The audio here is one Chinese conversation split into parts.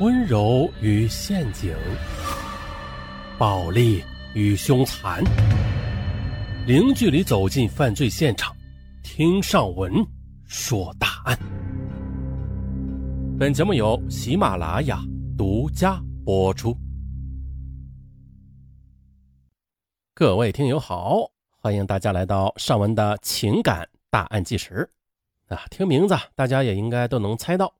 温柔与陷阱，暴力与凶残，零距离走进犯罪现场，听上文说大案。本节目由喜马拉雅独家播出。各位听友好，欢迎大家来到上文的情感大案纪实。啊，听名字大家也应该都能猜到。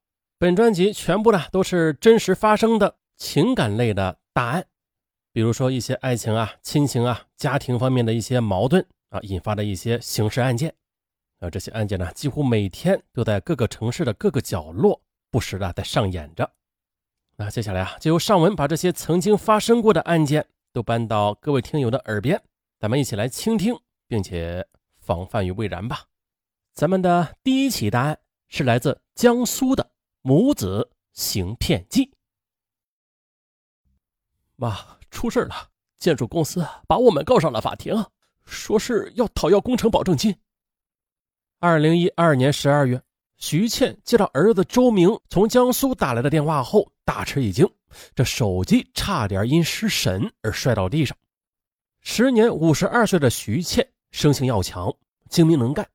本专辑全部呢都是真实发生的情感类的大案，比如说一些爱情啊、亲情啊、家庭方面的一些矛盾啊引发的一些刑事案件，啊这些案件呢几乎每天都在各个城市的各个角落不时的在上演着。那接下来啊就由尚文把这些曾经发生过的案件都搬到各位听友的耳边，咱们一起来倾听，并且防范于未然吧。咱们的第一起大案是来自江苏的。母子行骗记。妈，出事了！建筑公司把我们告上了法庭，说是要讨要工程保证金。二零一二年十二月，徐倩接到儿子周明从江苏打来的电话后，大吃一惊，这手机差点因失神而摔到地上。时年五十二岁的徐倩，生性要强，精明能干。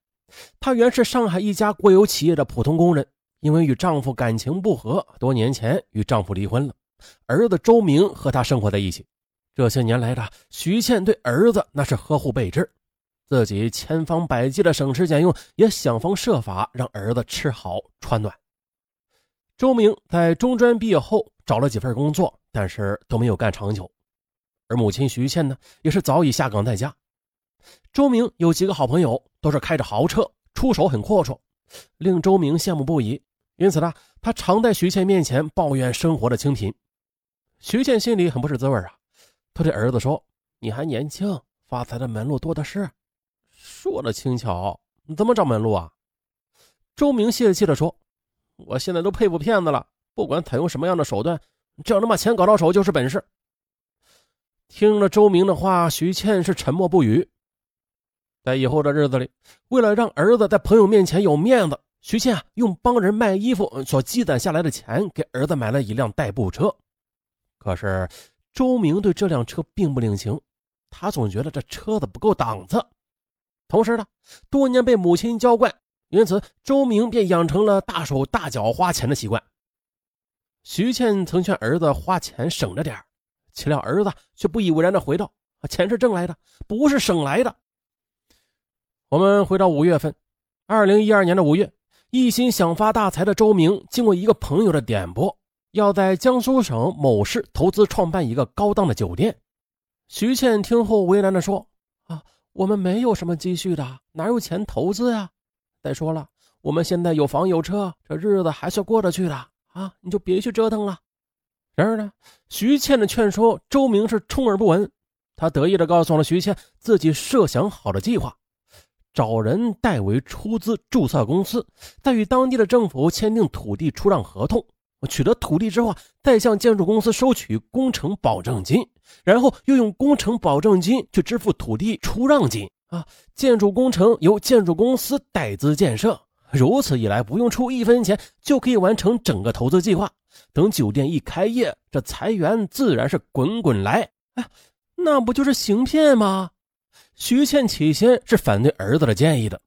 她原是上海一家国有企业的普通工人。因为与丈夫感情不和，多年前与丈夫离婚了。儿子周明和她生活在一起。这些年来的徐倩对儿子那是呵护备至，自己千方百计的省吃俭用，也想方设法让儿子吃好穿暖。周明在中专毕业后找了几份工作，但是都没有干长久。而母亲徐倩呢，也是早已下岗在家。周明有几个好朋友，都是开着豪车，出手很阔绰，令周明羡慕不已。因此呢，他常在徐倩面前抱怨生活的清贫。徐倩心里很不是滋味啊，他对儿子说：“你还年轻，发财的门路多的是。”说的轻巧，你怎么找门路啊？周明泄气地说：“我现在都佩服骗子了，不管采用什么样的手段，只要能把钱搞到手就是本事。”听了周明的话，徐倩是沉默不语。在以后的日子里，为了让儿子在朋友面前有面子。徐倩啊，用帮人卖衣服所积攒下来的钱，给儿子买了一辆代步车。可是周明对这辆车并不领情，他总觉得这车子不够档次。同时呢，多年被母亲娇惯，因此周明便养成了大手大脚花钱的习惯。徐倩曾劝儿子花钱省着点岂料儿子却不以为然的回道：“钱是挣来的，不是省来的。”我们回到五月份，二零一二年的五月。一心想发大财的周明，经过一个朋友的点拨，要在江苏省某市投资创办一个高档的酒店。徐倩听后为难地说：“啊，我们没有什么积蓄的，哪有钱投资呀？再说了，我们现在有房有车，这日子还是过得去的啊！你就别去折腾了。”然而呢，徐倩的劝说，周明是充耳不闻。他得意地告诉了徐倩自己设想好的计划。找人代为出资注册公司，再与当地的政府签订土地出让合同。取得土地之后，再向建筑公司收取工程保证金，然后又用工程保证金去支付土地出让金。啊，建筑工程由建筑公司代资建设，如此一来，不用出一分钱就可以完成整个投资计划。等酒店一开业，这财源自然是滚滚来。哎，那不就是行骗吗？徐倩起先是反对儿子的建议的，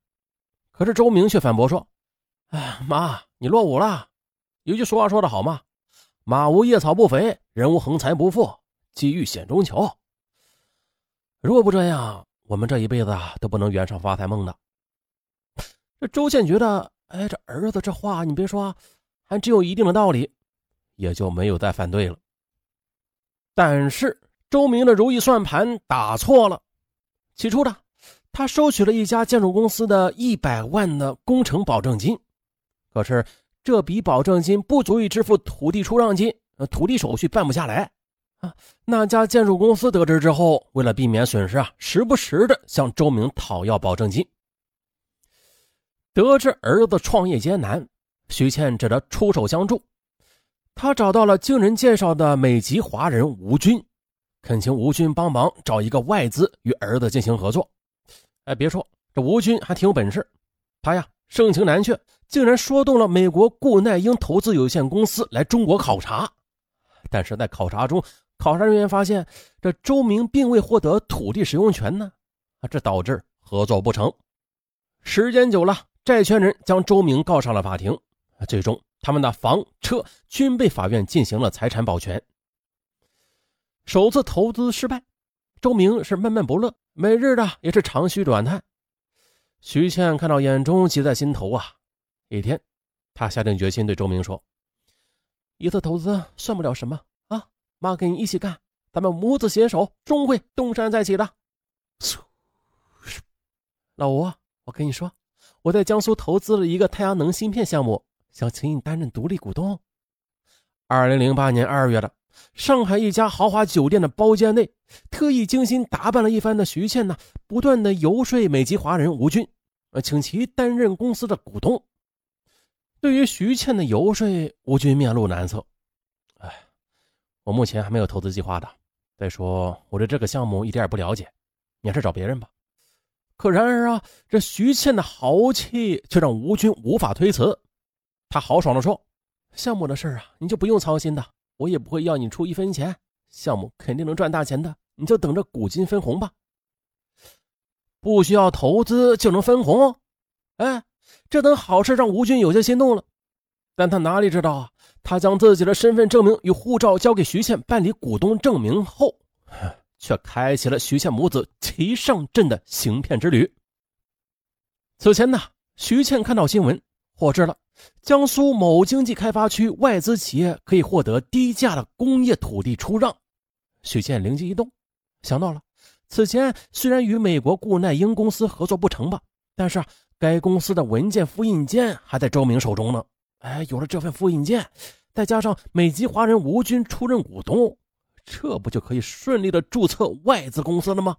可是周明却反驳说：“哎，妈，你落伍了。有句俗话说得好嘛，马无夜草不肥，人无横财不富，机遇险中求。如果不这样，我们这一辈子啊都不能圆上发财梦的。”这周倩觉得，哎，这儿子这话，你别说，还真有一定的道理，也就没有再反对了。但是周明的如意算盘打错了。起初呢，他收取了一家建筑公司的一百万的工程保证金，可是这笔保证金不足以支付土地出让金，土地手续办不下来啊。那家建筑公司得知之后，为了避免损失啊，时不时的向周明讨要保证金。得知儿子创业艰难，徐倩只得出手相助。他找到了经人介绍的美籍华人吴军。恳请吴军帮忙找一个外资与儿子进行合作。哎，别说这吴军还挺有本事，他呀盛情难却，竟然说动了美国顾奈英投资有限公司来中国考察，但是在考察中，考察人员发现这周明并未获得土地使用权呢，啊，这导致合作不成。时间久了，债权人将周明告上了法庭，最终他们的房车均被法院进行了财产保全。首次投资失败，周明是闷闷不乐，每日的也是长吁短叹。徐倩看到眼中，急在心头啊！一天，她下定决心对周明说：“一次投资算不了什么啊，妈跟你一起干，咱们母子携手，终会东山再起的。”老吴，我跟你说，我在江苏投资了一个太阳能芯片项目，想请你担任独立股东。二零零八年二月的上海一家豪华酒店的包间内，特意精心打扮了一番的徐倩呢，不断的游说美籍华人吴军，呃，请其担任公司的股东。对于徐倩的游说，吴军面露难色。哎，我目前还没有投资计划的。再说，我对这个项目一点也不了解，你还是找别人吧。可然而啊，这徐倩的豪气却让吴军无法推辞。他豪爽地说：“项目的事啊，你就不用操心的，我也不会要你出一分钱。项目肯定能赚大钱的，你就等着股金分红吧。不需要投资就能分红？哎，这等好事让吴军有些心动了。但他哪里知道啊，他将自己的身份证明与护照交给徐倩办理股东证明后。”却开启了徐倩母子齐上阵的行骗之旅。此前呢，徐倩看到新闻，获知了江苏某经济开发区外资企业可以获得低价的工业土地出让，徐倩灵机一动，想到了此前虽然与美国固耐英公司合作不成吧，但是啊，该公司的文件复印件还在周明手中呢。哎，有了这份复印件，再加上美籍华人吴军出任股东。这不就可以顺利的注册外资公司了吗？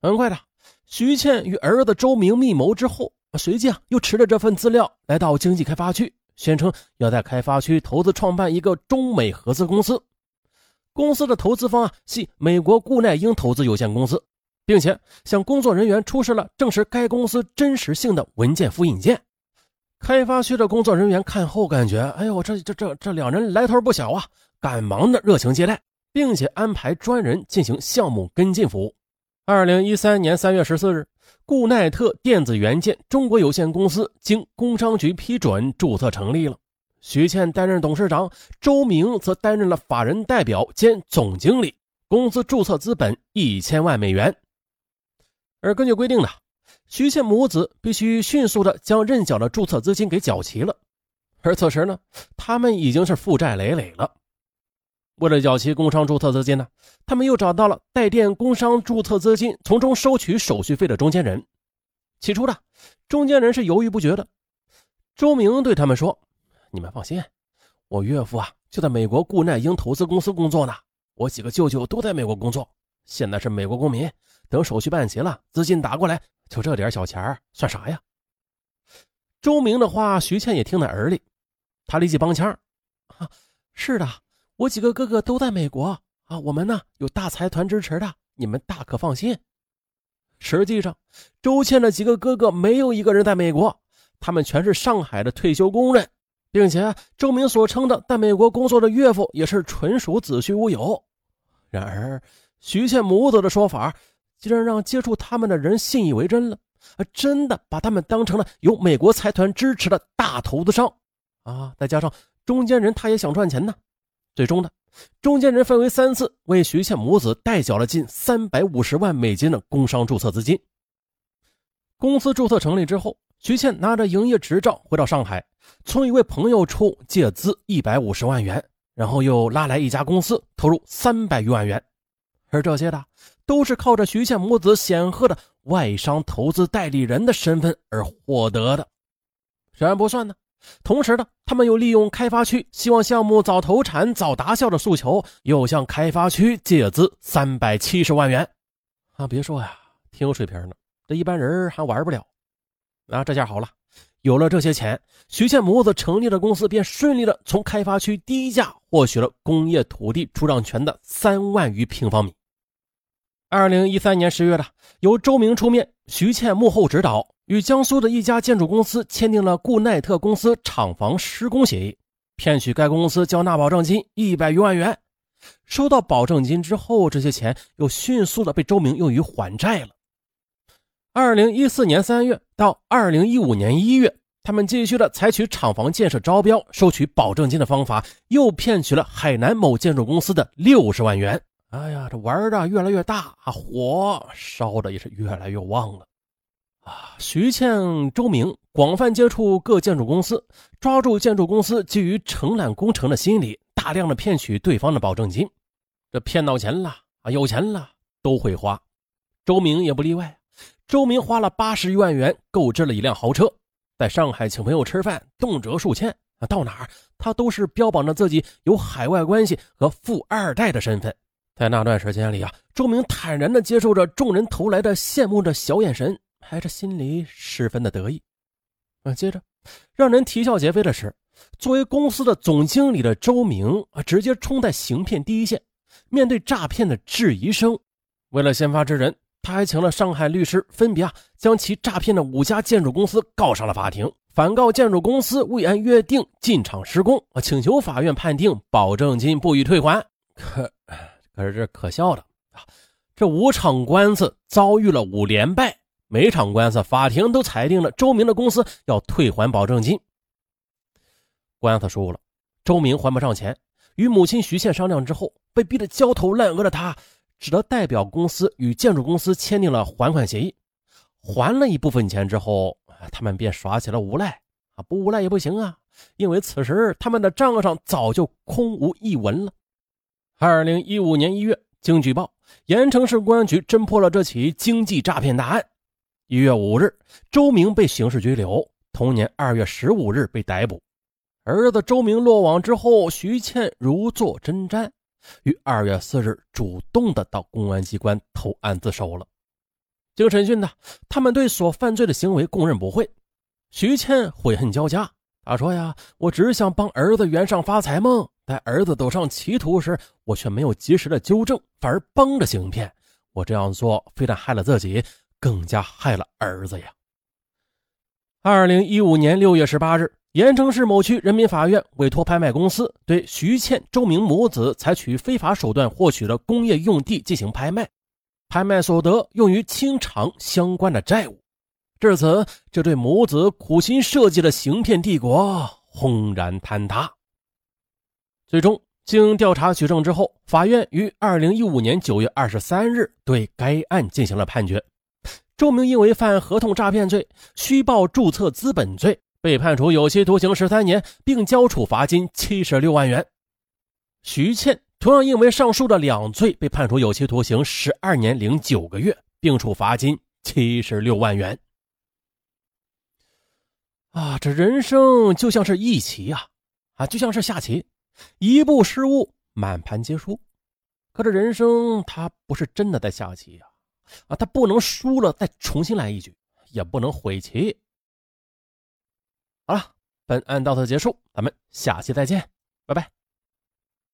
很快的，徐倩与儿子周明密谋之后，随即啊又持着这份资料来到经济开发区，宣称要在开发区投资创办一个中美合资公司。公司的投资方啊系美国固耐英投资有限公司，并且向工作人员出示了证实该公司真实性的文件复印件。开发区的工作人员看后感觉，哎呦，这这这这两人来头不小啊！赶忙的热情接待，并且安排专人进行项目跟进服务。二零一三年三月十四日，固耐特电子元件中国有限公司经工商局批准注册成立了。徐倩担任董事长，周明则担任了法人代表兼总经理。公司注册资本一千万美元。而根据规定呢，徐倩母子必须迅速的将认缴的注册资金给缴齐了。而此时呢，他们已经是负债累累了。为了缴齐工商注册资金呢，他们又找到了带电工商注册资金，从中收取手续费的中间人。起初呢中间人是犹豫不决的。周明对他们说：“你们放心，我岳父啊就在美国顾奈英投资公司工作呢。我几个舅舅都在美国工作，现在是美国公民。等手续办齐了，资金打过来，就这点小钱算啥呀？”周明的话，徐倩也听在耳里，他立即帮腔：“啊，是的。”我几个哥哥都在美国啊，我们呢有大财团支持的，你们大可放心。实际上，周倩的几个哥哥没有一个人在美国，他们全是上海的退休工人，并且周明所称的在美国工作的岳父也是纯属子虚乌有。然而，徐倩母子的说法竟然让接触他们的人信以为真了，真的把他们当成了有美国财团支持的大投资商啊！再加上中间人他也想赚钱呢。最终呢，中间人分为三次为徐倩母子代缴了近三百五十万美金的工商注册资金。公司注册成立之后，徐倩拿着营业执照回到上海，从一位朋友处借资一百五十万元，然后又拉来一家公司投入三百余万元，而这些的都是靠着徐倩母子显赫的外商投资代理人的身份而获得的。这还不算呢。同时呢，他们又利用开发区希望项目早投产、早达效的诉求，又向开发区借资三百七十万元。啊，别说呀，挺有水平的，这一般人还玩不了。啊，这下好了，有了这些钱，徐倩母子成立的公司便顺利的从开发区低价获取了工业土地出让权的三万余平方米。二零一三年十月的，由周明出面，徐倩幕后指导。与江苏的一家建筑公司签订了固耐特公司厂房施工协议，骗取该公司交纳保证金一百余万元。收到保证金之后，这些钱又迅速的被周明用于还债了。二零一四年三月到二零一五年一月，他们继续的采取厂房建设招标、收取保证金的方法，又骗取了海南某建筑公司的六十万元。哎呀，这玩的越来越大，火烧的也是越来越旺了。啊，徐倩、周明广泛接触各建筑公司，抓住建筑公司基于承揽工程的心理。大量的骗取对方的保证金，这骗到钱了啊，有钱了都会花，周明也不例外。周明花了八十余万元购置了一辆豪车，在上海请朋友吃饭，动辄数千啊，到哪儿他都是标榜着自己有海外关系和富二代的身份。在那段时间里啊，周明坦然地接受着众人投来的羡慕的小眼神，还是心里十分的得意。啊，接着让人啼笑皆非的是。作为公司的总经理的周明啊，直接冲在行骗第一线，面对诈骗的质疑声，为了先发制人，他还请了上海律师，分别啊将其诈骗的五家建筑公司告上了法庭，反告建筑公司未按约定进场施工啊，请求法院判定保证金不予退还。可可是这可笑的啊，这五场官司遭遇了五连败，每场官司法庭都裁定了周明的公司要退还保证金。官司输了，周明还不上钱，与母亲徐倩商量之后，被逼得焦头烂额的他，只得代表公司与建筑公司签订了还款协议。还了一部分钱之后，他们便耍起了无赖啊！不无赖也不行啊，因为此时他们的账上早就空无一文了。二零一五年一月，经举报，盐城市公安局侦破了这起经济诈骗大案。一月五日，周明被刑事拘留，同年二月十五日被逮捕。儿子周明落网之后，徐倩如坐针毡，于二月四日主动的到公安机关投案自首了。经审讯呢，他们对所犯罪的行为供认不讳。徐倩悔恨交加，他说：“呀，我只想帮儿子圆上发财梦，在儿子走上歧途时，我却没有及时的纠正，反而帮着行骗。我这样做非但害了自己，更加害了儿子呀。”二零一五年六月十八日。盐城市某区人民法院委托拍卖公司对徐倩、周明母子采取非法手段获取的工业用地进行拍卖，拍卖所得用于清偿相关的债务。至此，这对母子苦心设计的行骗帝国轰然坍塌。最终，经调查取证之后，法院于二零一五年九月二十三日对该案进行了判决。周明因为犯合同诈骗罪、虚报注册资本罪。被判处有期徒刑十三年，并交处罚金七十六万元。徐倩同样因为上述的两罪，被判处有期徒刑十二年零九个月，并处罚金七十六万元。啊，这人生就像是一棋呀，啊，就像是下棋，一步失误，满盘皆输。可这人生它不是真的在下棋呀，啊，他不能输了再重新来一局，也不能悔棋。好了，本案到此结束，咱们下期再见，拜拜。